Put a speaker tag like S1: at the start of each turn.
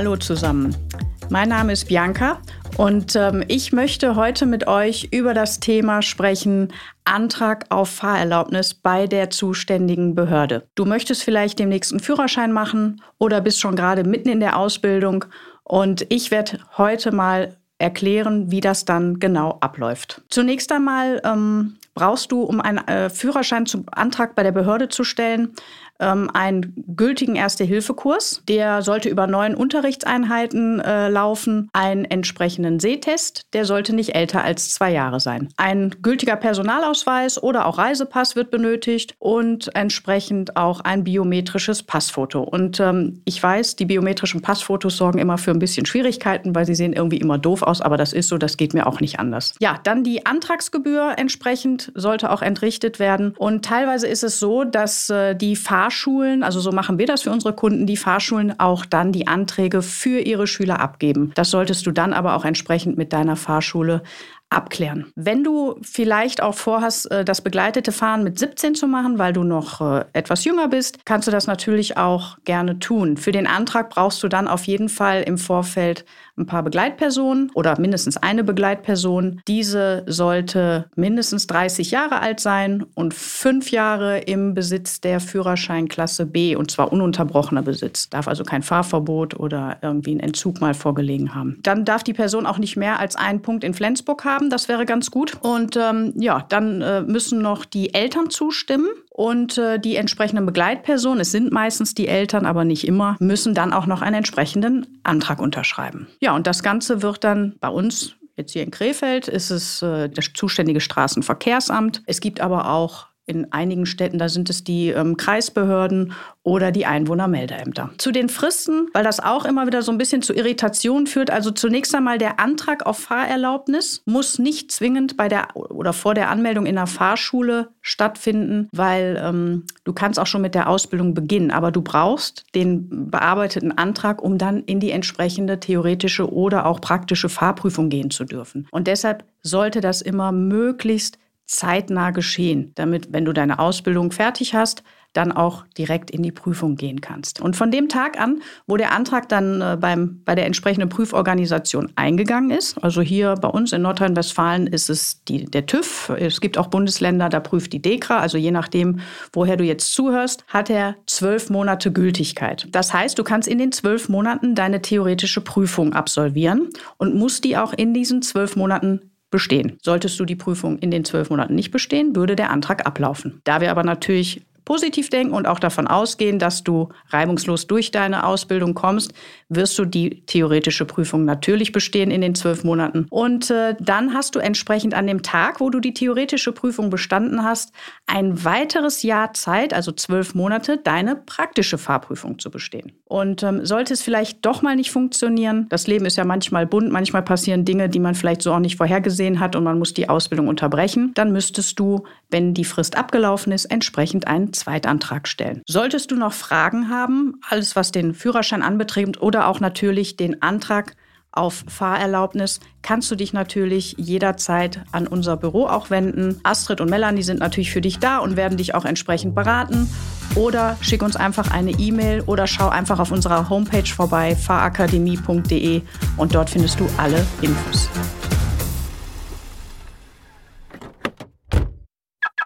S1: Hallo zusammen. Mein Name ist Bianca und ähm, ich möchte heute mit euch über das Thema sprechen, Antrag auf Fahrerlaubnis bei der zuständigen Behörde. Du möchtest vielleicht den nächsten Führerschein machen oder bist schon gerade mitten in der Ausbildung und ich werde heute mal erklären, wie das dann genau abläuft. Zunächst einmal ähm, brauchst du, um einen äh, Führerschein zum Antrag bei der Behörde zu stellen, ähm, einen gültigen Erste-Hilfe-Kurs. Der sollte über neun Unterrichtseinheiten äh, laufen. Einen entsprechenden Sehtest, der sollte nicht älter als zwei Jahre sein. Ein gültiger Personalausweis oder auch Reisepass wird benötigt und entsprechend auch ein biometrisches Passfoto. Und ähm, ich weiß, die biometrischen Passfotos sorgen immer für ein bisschen Schwierigkeiten, weil sie sehen irgendwie immer doof aus, aber das ist so, das geht mir auch nicht anders. Ja, dann die Antragsgebühr entsprechend sollte auch entrichtet werden. Und teilweise ist es so, dass äh, die Fahr Fahrschulen, also so machen wir das für unsere Kunden, die Fahrschulen auch dann die Anträge für ihre Schüler abgeben. Das solltest du dann aber auch entsprechend mit deiner Fahrschule abklären. Wenn du vielleicht auch vorhast, äh, das begleitete Fahren mit 17 zu machen, weil du noch äh, etwas jünger bist, kannst du das natürlich auch gerne tun. Für den Antrag brauchst du dann auf jeden Fall im Vorfeld ein paar Begleitpersonen oder mindestens eine Begleitperson. Diese sollte mindestens 30 Jahre alt sein und fünf Jahre im Besitz der Führerscheinklasse B und zwar ununterbrochener Besitz. Darf also kein Fahrverbot oder irgendwie ein Entzug mal vorgelegen haben. Dann darf die Person auch nicht mehr als einen Punkt in Flensburg haben. Das wäre ganz gut. Und ähm, ja, dann äh, müssen noch die Eltern zustimmen und äh, die entsprechenden Begleitpersonen, es sind meistens die Eltern, aber nicht immer, müssen dann auch noch einen entsprechenden Antrag unterschreiben. Ja, und das Ganze wird dann bei uns Jetzt hier in Krefeld ist es äh, das zuständige Straßenverkehrsamt. Es gibt aber auch in einigen Städten, da sind es die ähm, Kreisbehörden oder die Einwohnermeldeämter. Zu den Fristen, weil das auch immer wieder so ein bisschen zu Irritationen führt. Also zunächst einmal der Antrag auf Fahrerlaubnis muss nicht zwingend bei der oder vor der Anmeldung in der Fahrschule stattfinden, weil ähm, du kannst auch schon mit der Ausbildung beginnen, aber du brauchst den bearbeiteten Antrag, um dann in die entsprechende theoretische oder auch praktische Fahrprüfung gehen zu dürfen. Und deshalb sollte das immer möglichst zeitnah geschehen, damit, wenn du deine Ausbildung fertig hast, dann auch direkt in die Prüfung gehen kannst. Und von dem Tag an, wo der Antrag dann äh, beim, bei der entsprechenden Prüforganisation eingegangen ist, also hier bei uns in Nordrhein-Westfalen ist es die, der TÜV, es gibt auch Bundesländer, da prüft die DEKRA, also je nachdem, woher du jetzt zuhörst, hat er zwölf Monate Gültigkeit. Das heißt, du kannst in den zwölf Monaten deine theoretische Prüfung absolvieren und musst die auch in diesen zwölf Monaten bestehen. Solltest du die Prüfung in den zwölf Monaten nicht bestehen, würde der Antrag ablaufen. Da wir aber natürlich positiv denken und auch davon ausgehen, dass du reibungslos durch deine Ausbildung kommst, wirst du die theoretische Prüfung natürlich bestehen in den zwölf Monaten. Und äh, dann hast du entsprechend an dem Tag, wo du die theoretische Prüfung bestanden hast, ein weiteres Jahr Zeit, also zwölf Monate, deine praktische Fahrprüfung zu bestehen. Und ähm, sollte es vielleicht doch mal nicht funktionieren, das Leben ist ja manchmal bunt, manchmal passieren Dinge, die man vielleicht so auch nicht vorhergesehen hat und man muss die Ausbildung unterbrechen, dann müsstest du, wenn die Frist abgelaufen ist, entsprechend Zweitantrag stellen. Solltest du noch Fragen haben, alles was den Führerschein anbetrifft oder auch natürlich den Antrag auf Fahrerlaubnis, kannst du dich natürlich jederzeit an unser Büro auch wenden. Astrid und Melanie sind natürlich für dich da und werden dich auch entsprechend beraten. Oder schick uns einfach eine E-Mail oder schau einfach auf unserer Homepage vorbei, fahrakademie.de und dort findest du alle Infos.